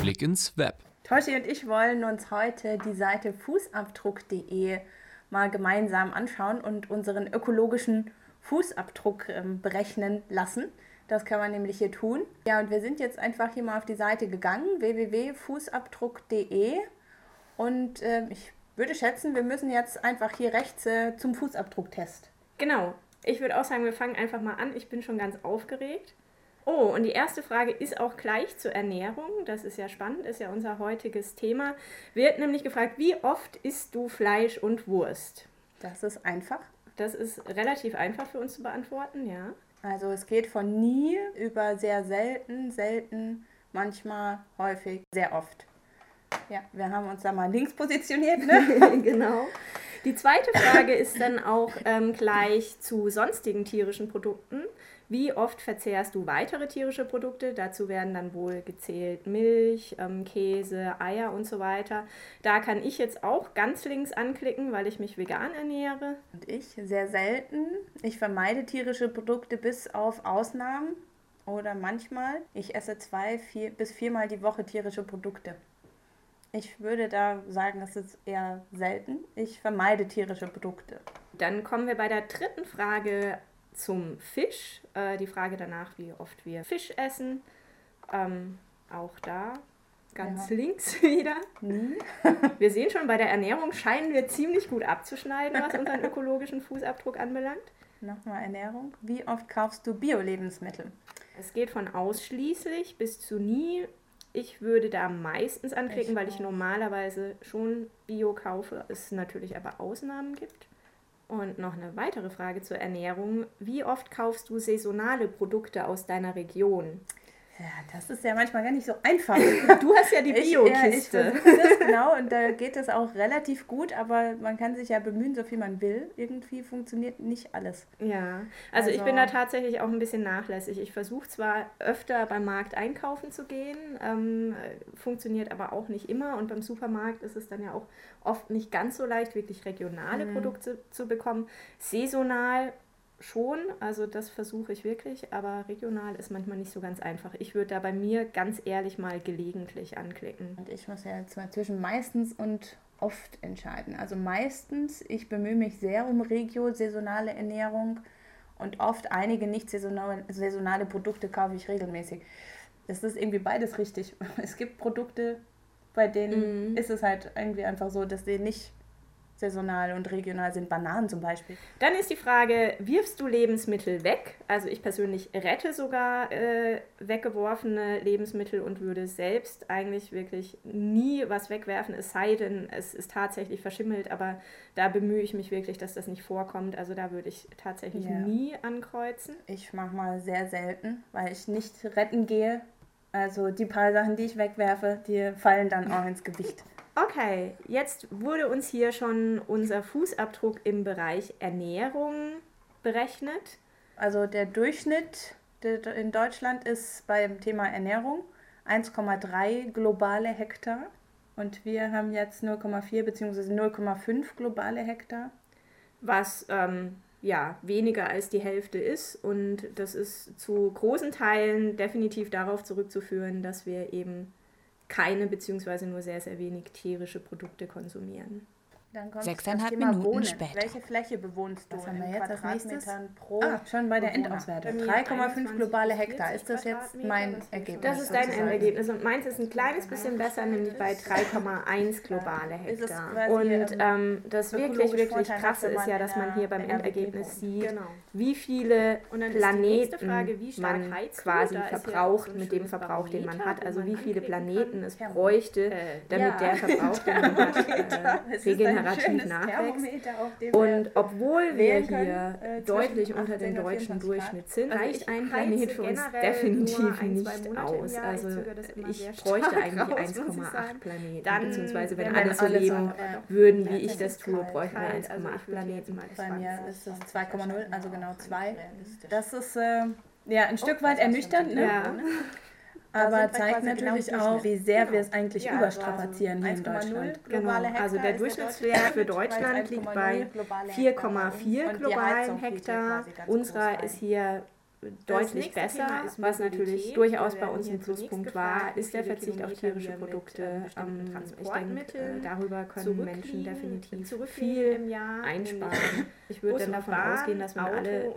Blick ins Web. Toshi und ich wollen uns heute die Seite fußabdruck.de mal gemeinsam anschauen und unseren ökologischen Fußabdruck ähm, berechnen lassen. Das kann man nämlich hier tun. Ja, und wir sind jetzt einfach hier mal auf die Seite gegangen, www.fußabdruck.de. Und äh, ich würde schätzen, wir müssen jetzt einfach hier rechts äh, zum Fußabdrucktest. Genau. Ich würde auch sagen, wir fangen einfach mal an. Ich bin schon ganz aufgeregt. Oh, und die erste Frage ist auch gleich zur Ernährung. Das ist ja spannend, ist ja unser heutiges Thema. Wird nämlich gefragt, wie oft isst du Fleisch und Wurst? Das ist einfach. Das ist relativ einfach für uns zu beantworten, ja. Also es geht von nie über sehr selten, selten, manchmal, häufig, sehr oft. Ja, wir haben uns da mal links positioniert, ne? genau. Die zweite Frage ist dann auch ähm, gleich zu sonstigen tierischen Produkten. Wie oft verzehrst du weitere tierische Produkte? Dazu werden dann wohl gezählt Milch, ähm, Käse, Eier und so weiter. Da kann ich jetzt auch ganz links anklicken, weil ich mich vegan ernähre. Und ich sehr selten. Ich vermeide tierische Produkte bis auf Ausnahmen oder manchmal. Ich esse zwei vier, bis viermal die Woche tierische Produkte. Ich würde da sagen, das ist eher selten. Ich vermeide tierische Produkte. Dann kommen wir bei der dritten Frage zum Fisch. Äh, die Frage danach, wie oft wir Fisch essen. Ähm, auch da ganz ja. links wieder. Mhm. wir sehen schon, bei der Ernährung scheinen wir ziemlich gut abzuschneiden, was unseren ökologischen Fußabdruck anbelangt. Nochmal Ernährung. Wie oft kaufst du Bio-Lebensmittel? Es geht von ausschließlich bis zu nie. Ich würde da meistens anklicken, weil ich normalerweise schon Bio kaufe, es natürlich aber Ausnahmen gibt. Und noch eine weitere Frage zur Ernährung. Wie oft kaufst du saisonale Produkte aus deiner Region? Ja, das ist ja manchmal gar nicht so einfach. Du hast ja die Bio-Kiste. genau, und da geht es auch relativ gut, aber man kann sich ja bemühen, so viel man will. Irgendwie funktioniert nicht alles. Ja, also, also ich bin da tatsächlich auch ein bisschen nachlässig. Ich versuche zwar öfter beim Markt einkaufen zu gehen, ähm, funktioniert aber auch nicht immer. Und beim Supermarkt ist es dann ja auch oft nicht ganz so leicht, wirklich regionale mhm. Produkte zu bekommen. Saisonal schon, also das versuche ich wirklich, aber regional ist manchmal nicht so ganz einfach. Ich würde da bei mir ganz ehrlich mal gelegentlich anklicken. Und ich muss ja jetzt mal zwischen meistens und oft entscheiden. Also meistens, ich bemühe mich sehr um Regio, saisonale Ernährung und oft einige nicht saisonale, saisonale Produkte kaufe ich regelmäßig. Es ist irgendwie beides richtig. Es gibt Produkte, bei denen mhm. ist es halt irgendwie einfach so, dass sie nicht saisonal und regional sind, Bananen zum Beispiel. Dann ist die Frage, wirfst du Lebensmittel weg? Also ich persönlich rette sogar äh, weggeworfene Lebensmittel und würde selbst eigentlich wirklich nie was wegwerfen, es sei denn, es ist tatsächlich verschimmelt, aber da bemühe ich mich wirklich, dass das nicht vorkommt. Also da würde ich tatsächlich ja. nie ankreuzen. Ich mache mal sehr selten, weil ich nicht retten gehe. Also die paar Sachen, die ich wegwerfe, die fallen dann auch ins Gewicht. Okay, jetzt wurde uns hier schon unser Fußabdruck im Bereich Ernährung berechnet. Also der Durchschnitt in Deutschland ist beim Thema Ernährung 1,3 globale Hektar und wir haben jetzt 0,4 bzw. 0,5 globale Hektar. Was ähm, ja weniger als die Hälfte ist und das ist zu großen Teilen definitiv darauf zurückzuführen, dass wir eben keine beziehungsweise nur sehr, sehr wenig tierische Produkte konsumieren. Sechseinhalb Minuten Wohnen. später. Welche Fläche bewohnst du Was haben wir jetzt Quadratmetern pro Ah, schon bei der Endauswertung. 3,5 globale Hektar. Ist das jetzt mein Ergebnis? Das ist dein Endergebnis. Und meins ist ein kleines bisschen besser, nämlich bei 3,1 globale Hektar. Und ähm, ähm das wirklich, wirklich krasse ist ja, dass man hier beim Endergebnis sieht, genau. wie viele Planeten man quasi verbraucht mit dem Verbrauch, den man hat. Also wie viele Planeten es bräuchte, damit der Verbrauch, den man hat, äh, regeneriert generativ nachwächst. Und obwohl wir hier äh, deutlich unter dem deutschen Durchschnitt sind, also reicht ein Planet für uns definitiv nicht aus. Also ich bräuchte eigentlich 1,8 Planeten. Dann, beziehungsweise wenn alle so leben würden, wie ich das tue, bräuchten wir 1,8 also Planeten. Bei mir ist es 2,0, also genau 2. Das ist äh, ja ein Stück weit ernüchternd. Ne? Ja. Aber zeigt genau natürlich genau auch, wie sehr genau. wir es eigentlich ja, überstrapazieren hier in Deutschland. Genau, also der Durchschnittswert für Deutschland liegt bei 4,4 globalen Hektar. Unserer ist hier deutlich besser. Was natürlich durchaus bei uns ein Pluspunkt war, ist der Verzicht auf tierische Produkte. Ähm, ich denke, äh, darüber können Menschen definitiv viel einsparen. Ich würde dann davon ausgehen, dass wenn alle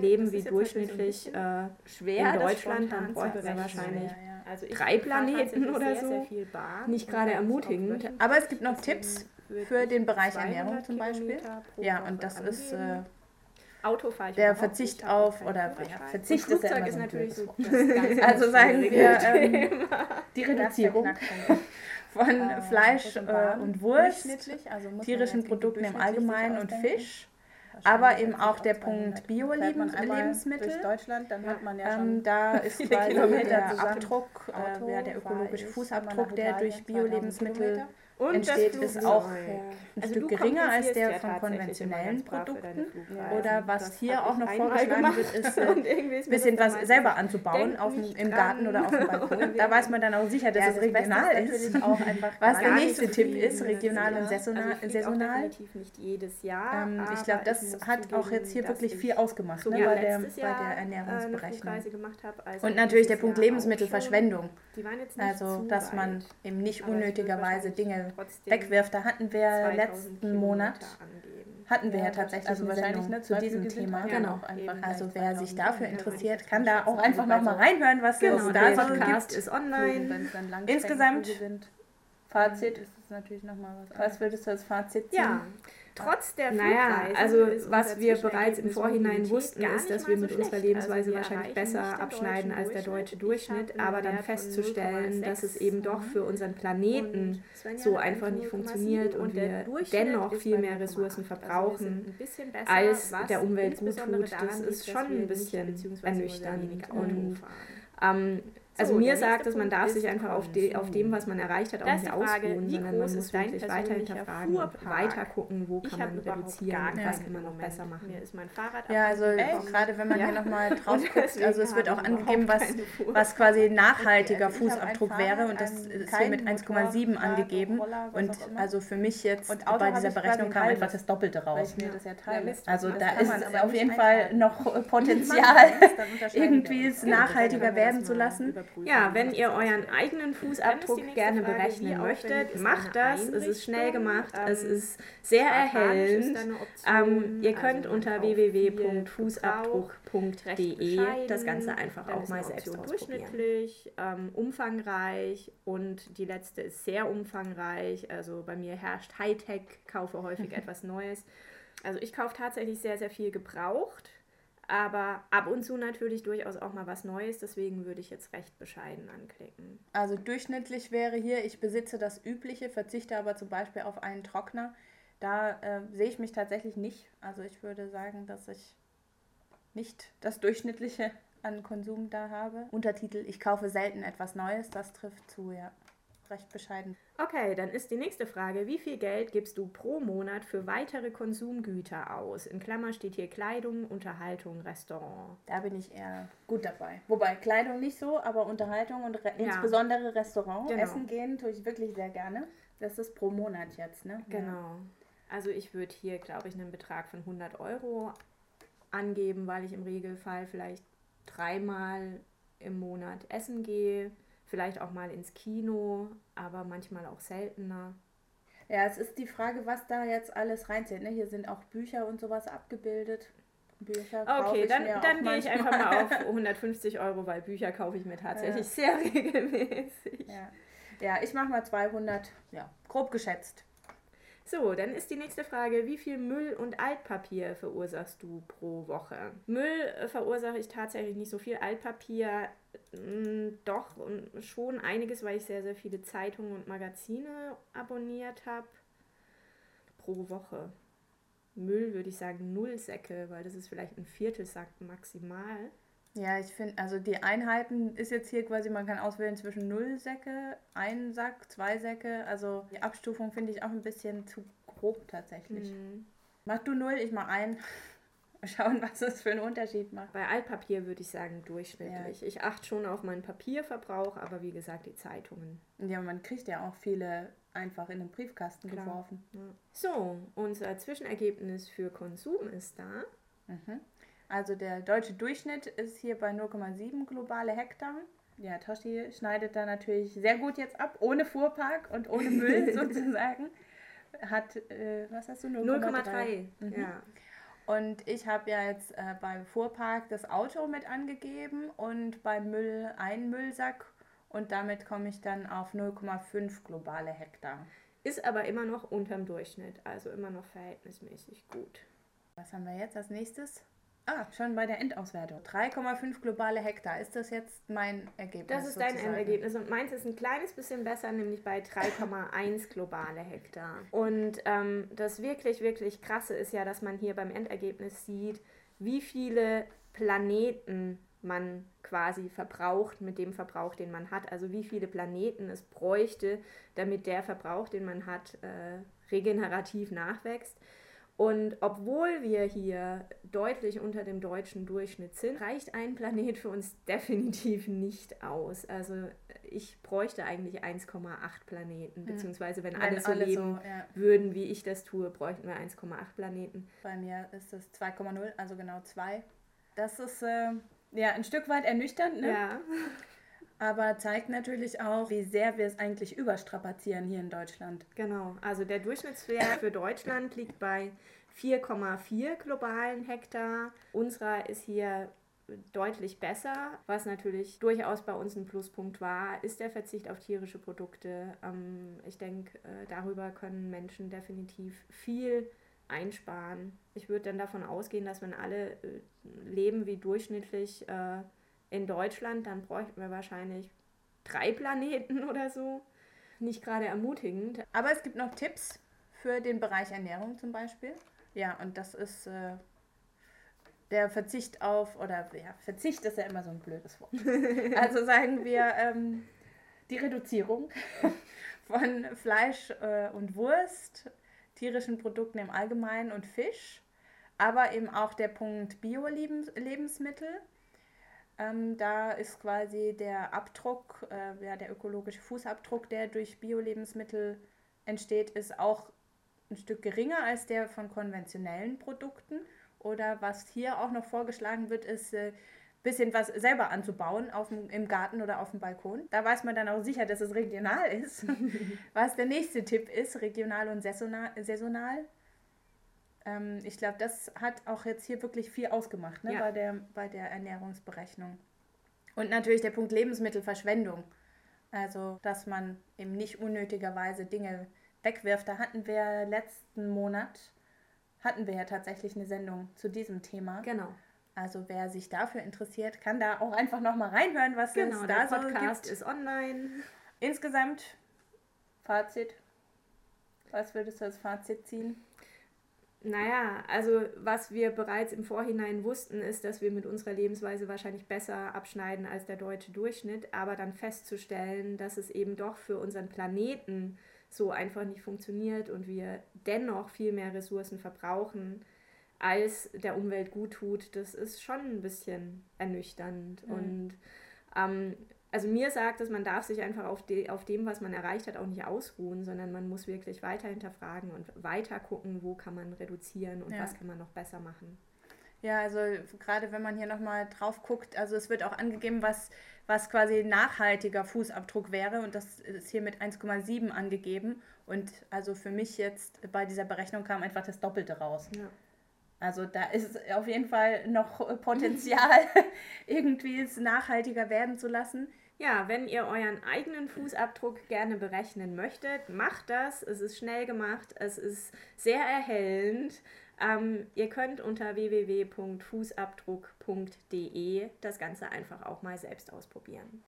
leben wie durchschnittlich äh, in Deutschland, dann bräuchten wir wahrscheinlich also drei Planeten oder so. Sehr, sehr Nicht gerade ermutigend. Aber es gibt noch Tipps für den Bereich Ernährung zum Beispiel. Ja, und das ist äh, der Verzicht auf oder ja, Verzicht ist ja immer ist natürlich so Also sagen wir ähm, die Reduzierung von äh, Fleisch äh, und Wurst, also tierischen Produkten im Allgemeinen und Fisch. Aber eben auch der Punkt Bio-Lebensmittel. Durch Deutschland, dann hat man ja ähm, schon ähm, da ist quasi der Abdruck, äh, ja, der ökologische Fußabdruck, der durch Bio-Lebensmittel und entsteht, ist auch ein also Stück geringer als der von konventionellen Produkten. Oder was hier auch noch vorgeschlagen wird, ist ein äh, bisschen was selber anzubauen auf dem, im Garten oder auf dem Balkon. Da weiß man dann auch sicher, dass ja, es regional ist. was der nächste Tipp ist, regional und saisonal. Also saisonal. nicht jedes Jahr. Ähm, ich glaube, das hat auch jetzt hier wirklich viel ausgemacht ne, bei, der, bei der Ernährungsberechnung. Und natürlich der Punkt Lebensmittelverschwendung. Also, dass man eben nicht unnötigerweise Dinge wegwirft. Da hatten wir letzten Monat hatten wir ja, ja tatsächlich also wahrscheinlich ne, zu diesem Thema. Genau. Einfach also wer sich dafür interessiert, kann da auch einfach noch mal reinhören, was genau, es da so gibt. ist online. Insgesamt Fazit ist es natürlich noch mal was. Was würdest du als Fazit ziehen? Ja, Trotz der Naja, also was wir bereits im Vorhinein wussten, ist, dass wir mit unserer Lebensweise also wahrscheinlich besser abschneiden als der deutsche Durchschnitt, aber dann festzustellen, dass es eben doch für unseren Planeten so einfach nicht funktioniert und wir dennoch viel mehr Ressourcen also verbrauchen, als der Umwelt gut tut, das ist schon ein bisschen ernüchternd. Und ähm, also so, mir sagt es, man darf sich einfach auf, de, auf dem, was man erreicht hat, auch nicht ausruhen, sondern man muss wirklich weiter hinterfragen und weiter gucken, wo kann man reduzieren was kann man noch besser machen. Mir ist mein Fahrrad ja, also gerade wenn man ja. hier nochmal drauf guckt, also es wird auch angegeben, was, was quasi nachhaltiger Fußabdruck wäre und das ist hier mit 1,7 angegeben und also für mich jetzt bei dieser Berechnung kam einfach das Doppelte raus. Also da ist auf jeden Fall noch Potenzial, irgendwie es nachhaltiger werden zu lassen überprüfen. Ja, wenn ihr euren eigenen Fußabdruck gerne Frage, berechnen möchtet, macht das. Es ist schnell gemacht, ähm, es ist sehr erhellend. Ähm, ihr könnt also unter www.fußabdruck.de das Ganze einfach auch mal selbst ausprobieren. Durchschnittlich, ähm, umfangreich und die letzte ist sehr umfangreich. Also bei mir herrscht Hightech, kaufe häufig etwas Neues. Also ich kaufe tatsächlich sehr, sehr viel gebraucht aber ab und zu natürlich durchaus auch mal was Neues, deswegen würde ich jetzt recht bescheiden anklicken. Also durchschnittlich wäre hier, ich besitze das Übliche, verzichte aber zum Beispiel auf einen Trockner. Da äh, sehe ich mich tatsächlich nicht. Also ich würde sagen, dass ich nicht das Durchschnittliche an Konsum da habe. Untertitel, ich kaufe selten etwas Neues, das trifft zu, ja recht bescheiden. Okay, dann ist die nächste Frage, wie viel Geld gibst du pro Monat für weitere Konsumgüter aus? In Klammer steht hier Kleidung, Unterhaltung, Restaurant. Da bin ich eher gut dabei. Wobei Kleidung nicht so, aber Unterhaltung und re ja. insbesondere Restaurant, genau. essen gehen tue ich wirklich sehr gerne. Das ist pro Monat jetzt, ne? Genau. Also ich würde hier, glaube ich, einen Betrag von 100 Euro angeben, weil ich im Regelfall vielleicht dreimal im Monat essen gehe vielleicht auch mal ins Kino, aber manchmal auch seltener. Ja, es ist die Frage, was da jetzt alles reinzählt. Ne? Hier sind auch Bücher und sowas abgebildet. Bücher okay, dann, dann gehe ich einfach mal auf 150 Euro, weil Bücher kaufe ich mir tatsächlich ja. sehr regelmäßig. Ja, ja ich mache mal 200, ja, grob geschätzt. So, dann ist die nächste Frage, wie viel Müll und Altpapier verursachst du pro Woche? Müll äh, verursache ich tatsächlich nicht so viel. Altpapier mh, mm, doch schon einiges, weil ich sehr, sehr viele Zeitungen und Magazine abonniert habe. Pro Woche. Müll würde ich sagen null Säcke, weil das ist vielleicht ein Viertelsack maximal. Ja, ich finde, also die Einheiten ist jetzt hier quasi, man kann auswählen zwischen null Säcke, ein Sack, zwei Säcke. Also die Abstufung finde ich auch ein bisschen zu grob tatsächlich. Mhm. Mach du null, ich mach ein. Schauen, was das für einen Unterschied macht. Bei Altpapier würde ich sagen durchschnittlich. Ja. Ich achte schon auf meinen Papierverbrauch, aber wie gesagt, die Zeitungen. Ja, man kriegt ja auch viele einfach in den Briefkasten Klar. geworfen. Ja. So, unser Zwischenergebnis für Konsum ist da. Mhm. Also der deutsche Durchschnitt ist hier bei 0,7 globale Hektar. Ja, Toshi schneidet da natürlich sehr gut jetzt ab, ohne Fuhrpark und ohne Müll sozusagen. Hat, äh, was hast du, 0,3? Mhm. Ja. Und ich habe ja jetzt äh, beim Fuhrpark das Auto mit angegeben und beim Müll einen Müllsack und damit komme ich dann auf 0,5 globale Hektar. Ist aber immer noch unterm Durchschnitt, also immer noch verhältnismäßig gut. Was haben wir jetzt als nächstes? Ah, schon bei der Endauswertung. 3,5 globale Hektar. Ist das jetzt mein Ergebnis? Das ist sozusagen? dein Endergebnis. Und meins ist ein kleines bisschen besser, nämlich bei 3,1 globale Hektar. Und ähm, das wirklich, wirklich krasse ist ja, dass man hier beim Endergebnis sieht, wie viele Planeten man quasi verbraucht mit dem Verbrauch, den man hat. Also wie viele Planeten es bräuchte, damit der Verbrauch, den man hat, äh, regenerativ nachwächst. Und obwohl wir hier deutlich unter dem deutschen Durchschnitt sind, reicht ein Planet für uns definitiv nicht aus. Also ich bräuchte eigentlich 1,8 Planeten, beziehungsweise wenn, wenn alle so alle leben so, ja. würden, wie ich das tue, bräuchten wir 1,8 Planeten. Bei mir ist es 2,0, also genau 2. Das ist äh, ja ein Stück weit ernüchternd, ne? Ja. Aber zeigt natürlich auch, wie sehr wir es eigentlich überstrapazieren hier in Deutschland. Genau, also der Durchschnittswert für Deutschland liegt bei 4,4 globalen Hektar. Unserer ist hier deutlich besser. Was natürlich durchaus bei uns ein Pluspunkt war, ist der Verzicht auf tierische Produkte. Ähm, ich denke, äh, darüber können Menschen definitiv viel einsparen. Ich würde dann davon ausgehen, dass wenn alle äh, leben wie durchschnittlich äh, in Deutschland, dann bräuchten wir wahrscheinlich drei Planeten oder so. Nicht gerade ermutigend. Aber es gibt noch Tipps für den Bereich Ernährung zum Beispiel. Ja, und das ist äh, der Verzicht auf, oder ja, Verzicht ist ja immer so ein blödes Wort. also sagen wir ähm, die Reduzierung von Fleisch äh, und Wurst, tierischen Produkten im Allgemeinen und Fisch, aber eben auch der Punkt Bio-Lebensmittel. Ähm, da ist quasi der Abdruck, äh, ja, der ökologische Fußabdruck, der durch Bio-Lebensmittel entsteht, ist auch ein Stück geringer als der von konventionellen Produkten. Oder was hier auch noch vorgeschlagen wird, ist ein äh, bisschen was selber anzubauen auf dem, im Garten oder auf dem Balkon. Da weiß man dann auch sicher, dass es regional ist. was der nächste Tipp ist, regional und saisonal. Ähm, ich glaube, das hat auch jetzt hier wirklich viel ausgemacht ne, ja. bei, der, bei der Ernährungsberechnung. Und natürlich der Punkt Lebensmittelverschwendung. Also, dass man eben nicht unnötigerweise Dinge wegwirft. Da hatten wir letzten Monat, hatten wir ja tatsächlich eine Sendung zu diesem Thema. Genau. Also wer sich dafür interessiert, kann da auch einfach nochmal reinhören, was genau, es da so gibt. Genau, der Podcast ist online. Insgesamt, Fazit. Was würdest du als Fazit ziehen? Naja, also was wir bereits im Vorhinein wussten, ist, dass wir mit unserer Lebensweise wahrscheinlich besser abschneiden als der deutsche Durchschnitt, aber dann festzustellen, dass es eben doch für unseren Planeten so einfach nicht funktioniert und wir dennoch viel mehr Ressourcen verbrauchen, als der Umwelt gut tut, das ist schon ein bisschen ernüchternd. Mhm. Und ähm, also mir sagt es, man darf sich einfach auf, de, auf dem, was man erreicht hat, auch nicht ausruhen, sondern man muss wirklich weiter hinterfragen und weiter gucken, wo kann man reduzieren und ja. was kann man noch besser machen. Ja, also gerade wenn man hier nochmal drauf guckt, also es wird auch angegeben, was, was quasi nachhaltiger Fußabdruck wäre und das ist hier mit 1,7 angegeben und also für mich jetzt bei dieser Berechnung kam einfach das Doppelte raus. Ja. Also da ist auf jeden Fall noch Potenzial, irgendwie es nachhaltiger werden zu lassen. Ja, wenn ihr euren eigenen Fußabdruck gerne berechnen möchtet, macht das. Es ist schnell gemacht, es ist sehr erhellend. Ähm, ihr könnt unter www.fußabdruck.de das Ganze einfach auch mal selbst ausprobieren.